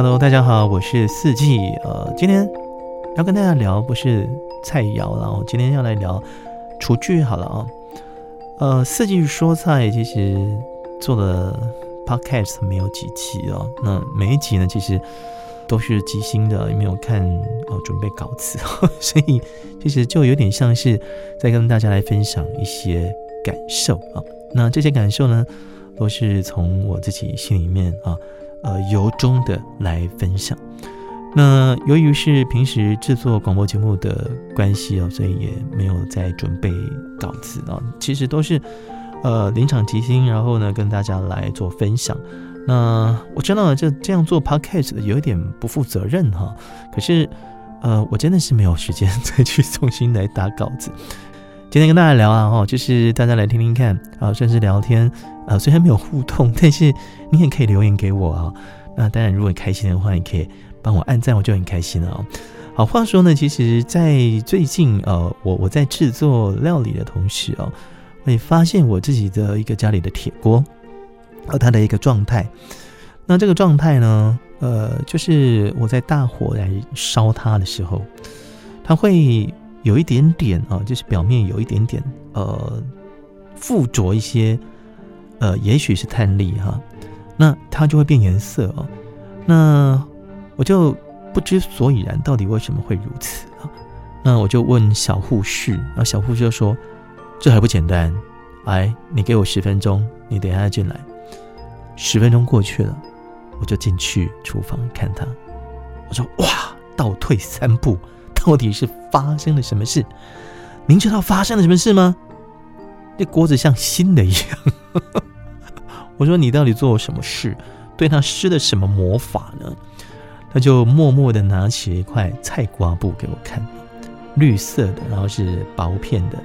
Hello，大家好，我是四季。呃，今天要跟大家聊不是菜肴了，我今天要来聊厨具好了啊。呃，四季说菜其实做了 podcast 没有几期哦，那每一集呢其实都是即兴的，也没有看哦准备稿子，所以其实就有点像是在跟大家来分享一些感受啊。那这些感受呢，都是从我自己心里面啊。呃，由衷的来分享。那由于是平时制作广播节目的关系哦，所以也没有在准备稿子啊。其实都是呃临场即兴，然后呢跟大家来做分享。那我知道这这样做 podcast 有一点不负责任哈。可是呃，我真的是没有时间再去重新来打稿子。今天跟大家聊啊哈，就是大家来听听看啊，算是聊天。呃，虽然没有互动，但是你也可以留言给我啊。那当然，如果你开心的话，你可以帮我按赞，我就很开心了。好，话说呢，其实，在最近呃，我我在制作料理的同时哦，我也发现我自己的一个家里的铁锅，呃，它的一个状态。那这个状态呢，呃，就是我在大火来烧它的时候，它会有一点点啊，就是表面有一点点呃，附着一些。呃，也许是碳粒哈，那它就会变颜色哦。那我就不知所以然，到底为什么会如此啊？那我就问小护士，然后小护士就说：“这还不简单，来，你给我十分钟，你等下进来。”十分钟过去了，我就进去厨房看他。我说：“哇，倒退三步，到底是发生了什么事？您知道发生了什么事吗？这锅子像新的一样。”我说你到底做了什么事？对他施了什么魔法呢？他就默默的拿起一块菜瓜布给我看，绿色的，然后是薄片的。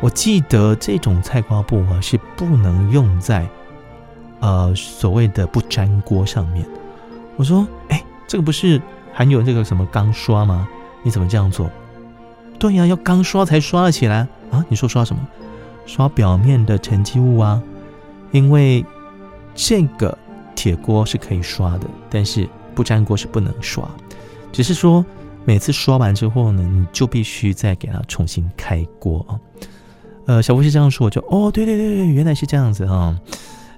我记得这种菜瓜布啊是不能用在呃所谓的不粘锅上面。我说，哎，这个不是含有这个什么钢刷吗？你怎么这样做？对呀，要钢刷才刷得起来啊！你说刷什么？刷表面的沉积物啊，因为。这个铁锅是可以刷的，但是不粘锅是不能刷。只是说每次刷完之后呢，你就必须再给它重新开锅啊。呃，小吴是这样说，我就哦，对对对对，原来是这样子啊。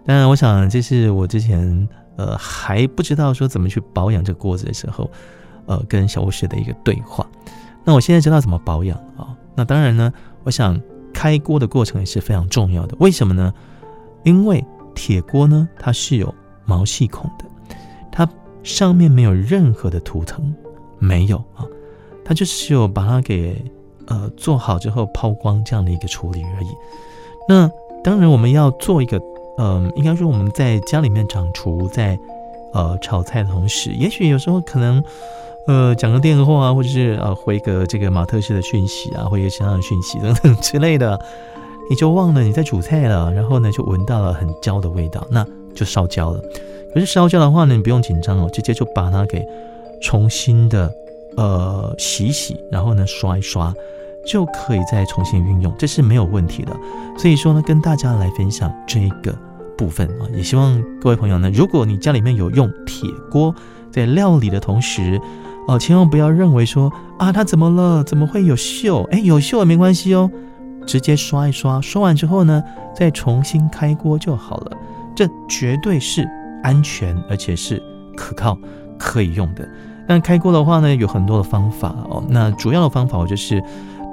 当然，我想这是我之前呃还不知道说怎么去保养这锅子的时候，呃，跟小吴师的一个对话。那我现在知道怎么保养啊。那当然呢，我想开锅的过程也是非常重要的。为什么呢？因为铁锅呢，它是有毛细孔的，它上面没有任何的涂层，没有啊，它就是有把它给呃做好之后抛光这样的一个处理而已。那当然我们要做一个，嗯，应该说我们在家里面掌厨，在呃炒菜的同时，也许有时候可能呃讲个电话啊，或者是呃回个这个马特式的讯息啊，或一个其他的讯息等等之类的。你就忘了你在煮菜了，然后呢就闻到了很焦的味道，那就烧焦了。可是烧焦的话呢，你不用紧张哦，直接就把它给重新的呃洗洗，然后呢刷一刷，就可以再重新运用，这是没有问题的。所以说呢，跟大家来分享这个部分啊，也希望各位朋友呢，如果你家里面有用铁锅在料理的同时，哦，千万不要认为说啊它怎么了，怎么会有锈？哎，有锈也没关系哦。直接刷一刷，刷完之后呢，再重新开锅就好了。这绝对是安全而且是可靠可以用的。那开锅的话呢，有很多的方法哦。那主要的方法我就是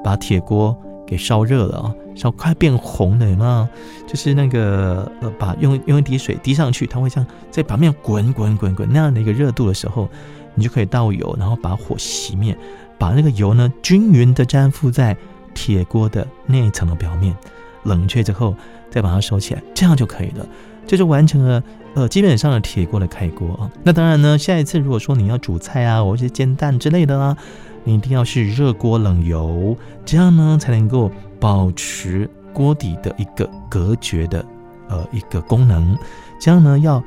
把铁锅给烧热了啊，烧快变红了，有没有？就是那个呃，把用用一滴水滴上去，它会像在表面滚滚滚滚那样的一个热度的时候，你就可以倒油，然后把火熄灭，把那个油呢均匀的粘附在。铁锅的那一层的表面冷却之后，再把它收起来，这样就可以了。这就完成了呃基本上的铁锅的开锅啊。那当然呢，下一次如果说你要煮菜啊，或者是煎蛋之类的啦，你一定要是热锅冷油，这样呢才能够保持锅底的一个隔绝的呃一个功能。这样呢要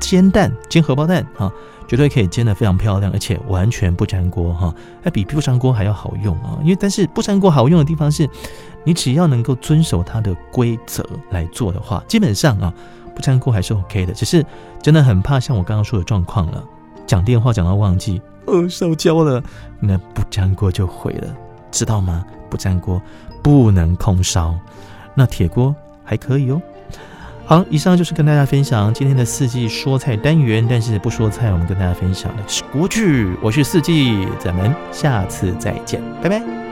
煎蛋煎荷包蛋啊。绝对可以煎得非常漂亮，而且完全不粘锅哈，还比不粘锅还要好用啊！因为但是不粘锅好用的地方是，你只要能够遵守它的规则来做的话，基本上啊不粘锅还是 OK 的。只是真的很怕像我刚刚说的状况了，讲电话讲到忘记，呃，烧焦了，那不粘锅就毁了，知道吗？不粘锅不能空烧，那铁锅还可以哦。好，以上就是跟大家分享今天的四季说菜单元，但是不说菜，我们跟大家分享的是国剧。我是四季，咱们下次再见，拜拜。